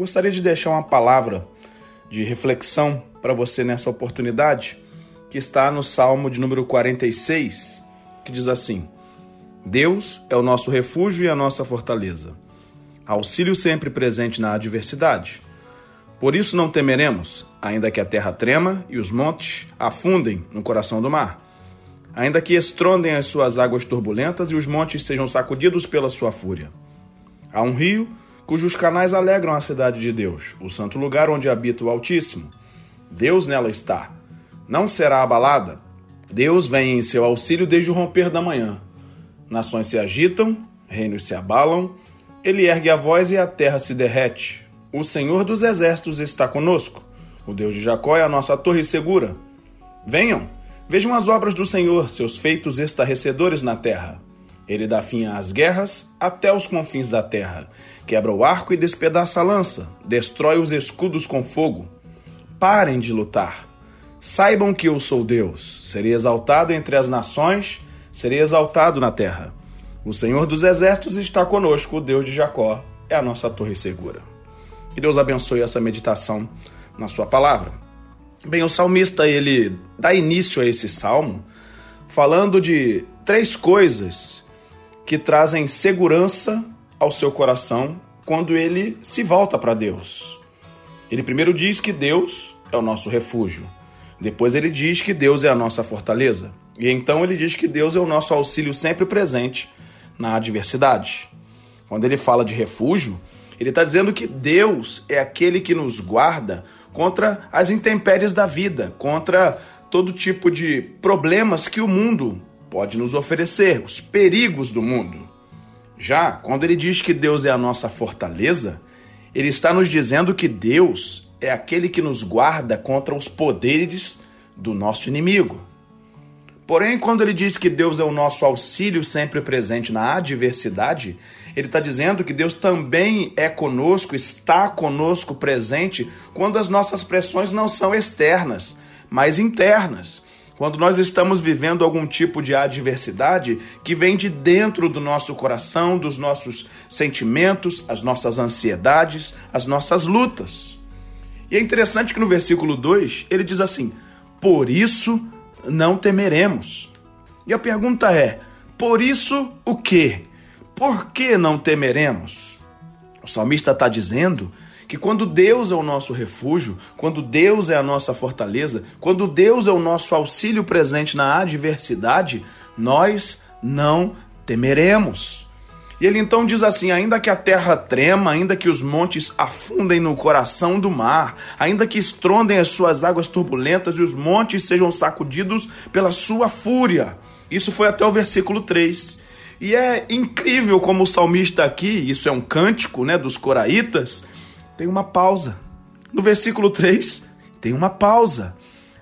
gostaria de deixar uma palavra de reflexão para você nessa oportunidade, que está no Salmo de número 46, que diz assim: Deus é o nosso refúgio e a nossa fortaleza, auxílio sempre presente na adversidade. Por isso não temeremos, ainda que a terra trema e os montes afundem no coração do mar, ainda que estrondem as suas águas turbulentas e os montes sejam sacudidos pela sua fúria. Há um rio cujos canais alegram a cidade de Deus, o santo lugar onde habita o Altíssimo. Deus nela está. Não será abalada. Deus vem em seu auxílio desde o romper da manhã. Nações se agitam, reinos se abalam, ele ergue a voz e a terra se derrete. O Senhor dos exércitos está conosco. O Deus de Jacó é a nossa torre segura. Venham, vejam as obras do Senhor, seus feitos estarrecedores na terra. Ele dá fim às guerras até os confins da terra. Quebra o arco e despedaça a lança. Destrói os escudos com fogo. Parem de lutar. Saibam que eu sou Deus. Serei exaltado entre as nações, serei exaltado na terra. O Senhor dos exércitos está conosco, o Deus de Jacó é a nossa torre segura. Que Deus abençoe essa meditação na sua palavra. Bem, o salmista ele dá início a esse salmo falando de três coisas que trazem segurança ao seu coração quando ele se volta para Deus. Ele primeiro diz que Deus é o nosso refúgio. Depois ele diz que Deus é a nossa fortaleza. E então ele diz que Deus é o nosso auxílio sempre presente na adversidade. Quando ele fala de refúgio, ele está dizendo que Deus é aquele que nos guarda contra as intempéries da vida, contra todo tipo de problemas que o mundo pode nos oferecer, os perigos do mundo. Já quando ele diz que Deus é a nossa fortaleza, ele está nos dizendo que Deus é aquele que nos guarda contra os poderes do nosso inimigo. Porém, quando ele diz que Deus é o nosso auxílio sempre presente na adversidade, ele está dizendo que Deus também é conosco, está conosco presente quando as nossas pressões não são externas, mas internas quando nós estamos vivendo algum tipo de adversidade que vem de dentro do nosso coração, dos nossos sentimentos, as nossas ansiedades, as nossas lutas. E é interessante que no versículo 2 ele diz assim: Por isso não temeremos. E a pergunta é: por isso o quê? Por que não temeremos? O salmista está dizendo que quando Deus é o nosso refúgio, quando Deus é a nossa fortaleza, quando Deus é o nosso auxílio presente na adversidade, nós não temeremos. E ele então diz assim: ainda que a terra trema, ainda que os montes afundem no coração do mar, ainda que estrondem as suas águas turbulentas e os montes sejam sacudidos pela sua fúria. Isso foi até o versículo 3. E é incrível como o salmista aqui, isso é um cântico né, dos coraitas, tem uma pausa. No versículo 3, tem uma pausa.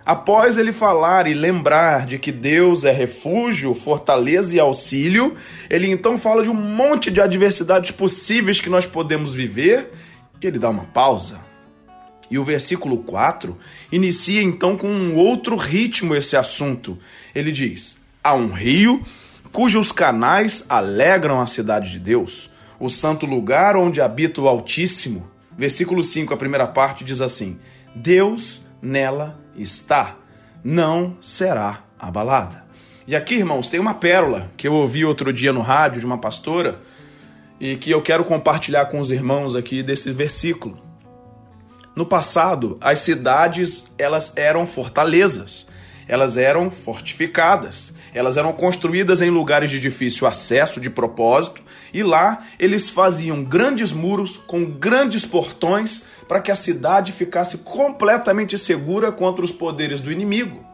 Após ele falar e lembrar de que Deus é refúgio, fortaleza e auxílio, ele então fala de um monte de adversidades possíveis que nós podemos viver e ele dá uma pausa. E o versículo 4 inicia então com um outro ritmo esse assunto. Ele diz: Há um rio cujos canais alegram a cidade de Deus, o santo lugar onde habita o Altíssimo. Versículo 5, a primeira parte diz assim: Deus nela está, não será abalada. E aqui, irmãos, tem uma pérola que eu ouvi outro dia no rádio de uma pastora e que eu quero compartilhar com os irmãos aqui desse versículo. No passado, as cidades elas eram fortalezas, elas eram fortificadas, elas eram construídas em lugares de difícil acesso, de propósito, e lá eles faziam grandes muros com grandes portões para que a cidade ficasse completamente segura contra os poderes do inimigo.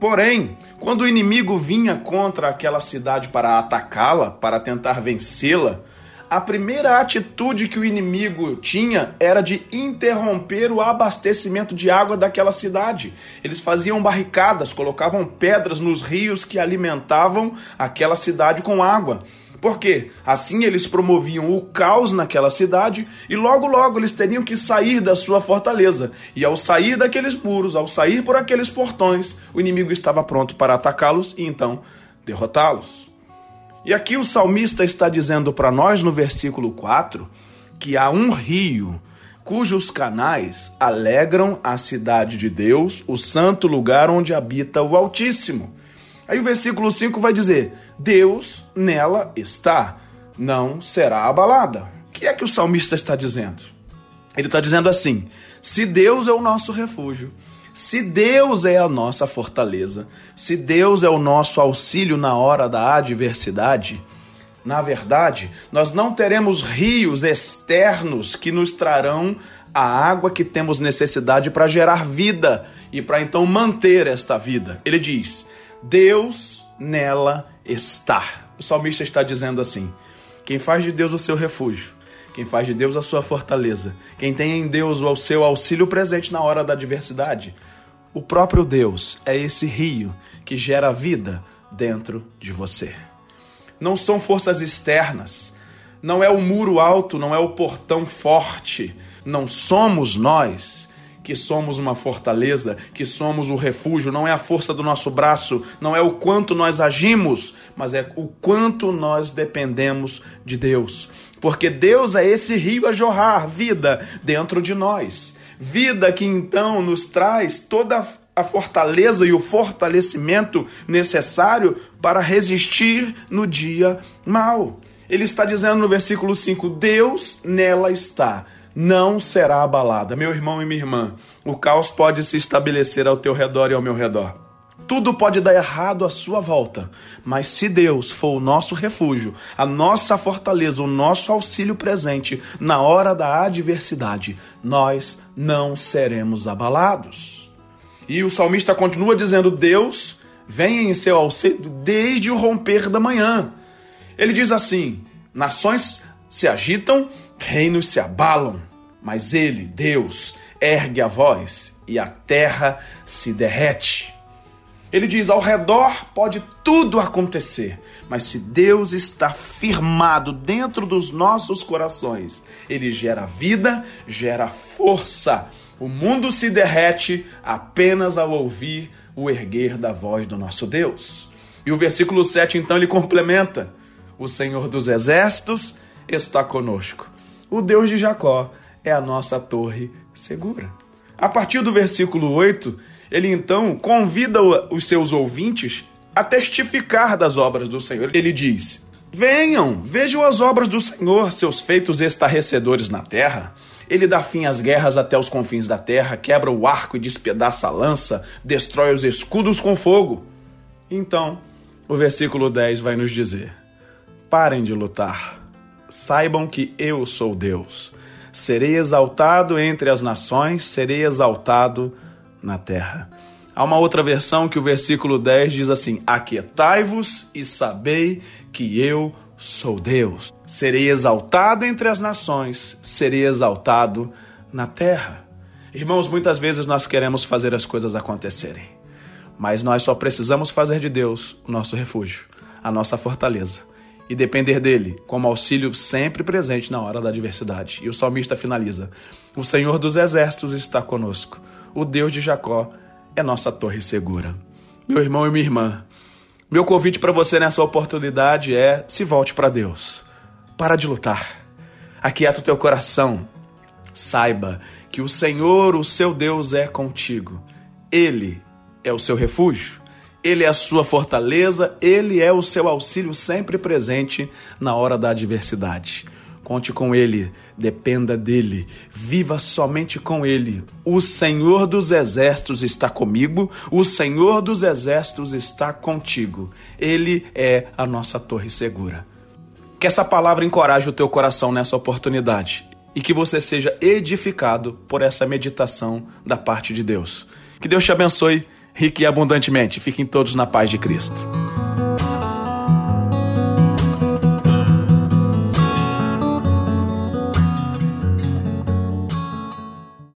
Porém, quando o inimigo vinha contra aquela cidade para atacá-la, para tentar vencê-la, a primeira atitude que o inimigo tinha era de interromper o abastecimento de água daquela cidade. Eles faziam barricadas, colocavam pedras nos rios que alimentavam aquela cidade com água. Porque assim eles promoviam o caos naquela cidade e logo logo eles teriam que sair da sua fortaleza. E ao sair daqueles muros, ao sair por aqueles portões, o inimigo estava pronto para atacá-los e então derrotá-los. E aqui o salmista está dizendo para nós no versículo 4 que há um rio cujos canais alegram a cidade de Deus, o santo lugar onde habita o Altíssimo. Aí o versículo 5 vai dizer: Deus nela está, não será abalada. O que é que o salmista está dizendo? Ele está dizendo assim: se Deus é o nosso refúgio, se Deus é a nossa fortaleza, se Deus é o nosso auxílio na hora da adversidade, na verdade, nós não teremos rios externos que nos trarão a água que temos necessidade para gerar vida e para então manter esta vida. Ele diz: Deus nela está. O salmista está dizendo assim: quem faz de Deus o seu refúgio, quem faz de Deus a sua fortaleza, quem tem em Deus o seu auxílio presente na hora da adversidade, o próprio Deus é esse rio que gera vida dentro de você não são forças externas, não é o muro alto, não é o portão forte, não somos nós que somos uma fortaleza, que somos o refúgio, não é a força do nosso braço, não é o quanto nós agimos, mas é o quanto nós dependemos de Deus. Porque Deus é esse rio a jorrar vida dentro de nós. Vida que então nos traz toda a fortaleza e o fortalecimento necessário para resistir no dia mal. Ele está dizendo no versículo 5: Deus nela está, não será abalada. Meu irmão e minha irmã, o caos pode se estabelecer ao teu redor e ao meu redor. Tudo pode dar errado à sua volta, mas se Deus for o nosso refúgio, a nossa fortaleza, o nosso auxílio presente na hora da adversidade, nós não seremos abalados. E o salmista continua dizendo: Deus vem em seu auxílio desde o romper da manhã. Ele diz assim: nações se agitam, reinos se abalam, mas ele, Deus, ergue a voz e a terra se derrete. Ele diz: ao redor pode tudo acontecer, mas se Deus está firmado dentro dos nossos corações, ele gera vida, gera força o mundo se derrete apenas ao ouvir o erguer da voz do nosso Deus. E o versículo 7 então ele complementa: O Senhor dos exércitos está conosco. O Deus de Jacó é a nossa torre segura. A partir do versículo 8, ele então convida os seus ouvintes a testificar das obras do Senhor. Ele diz: Venham, vejam as obras do Senhor, seus feitos estarrecedores na terra. Ele dá fim às guerras até os confins da terra, quebra o arco e despedaça a lança, destrói os escudos com fogo. Então, o versículo 10 vai nos dizer: Parem de lutar. Saibam que eu sou Deus. Serei exaltado entre as nações, serei exaltado na terra. Há uma outra versão que o versículo 10 diz assim: Aquietai-vos e sabei que eu sou Deus. Serei exaltado entre as nações, serei exaltado na terra. Irmãos, muitas vezes nós queremos fazer as coisas acontecerem, mas nós só precisamos fazer de Deus o nosso refúgio, a nossa fortaleza e depender dele como auxílio sempre presente na hora da adversidade. E o salmista finaliza: O Senhor dos exércitos está conosco, o Deus de Jacó é nossa torre segura. Meu irmão e minha irmã, meu convite para você nessa oportunidade é: se volte para Deus. Para de lutar. Aquieta o teu coração. Saiba que o Senhor, o seu Deus, é contigo. Ele é o seu refúgio, ele é a sua fortaleza, ele é o seu auxílio sempre presente na hora da adversidade. Conte com Ele, dependa dele, viva somente com Ele. O Senhor dos Exércitos está comigo, o Senhor dos Exércitos está contigo. Ele é a nossa torre segura. Que essa palavra encoraje o teu coração nessa oportunidade e que você seja edificado por essa meditação da parte de Deus. Que Deus te abençoe rique e abundantemente. Fiquem todos na paz de Cristo.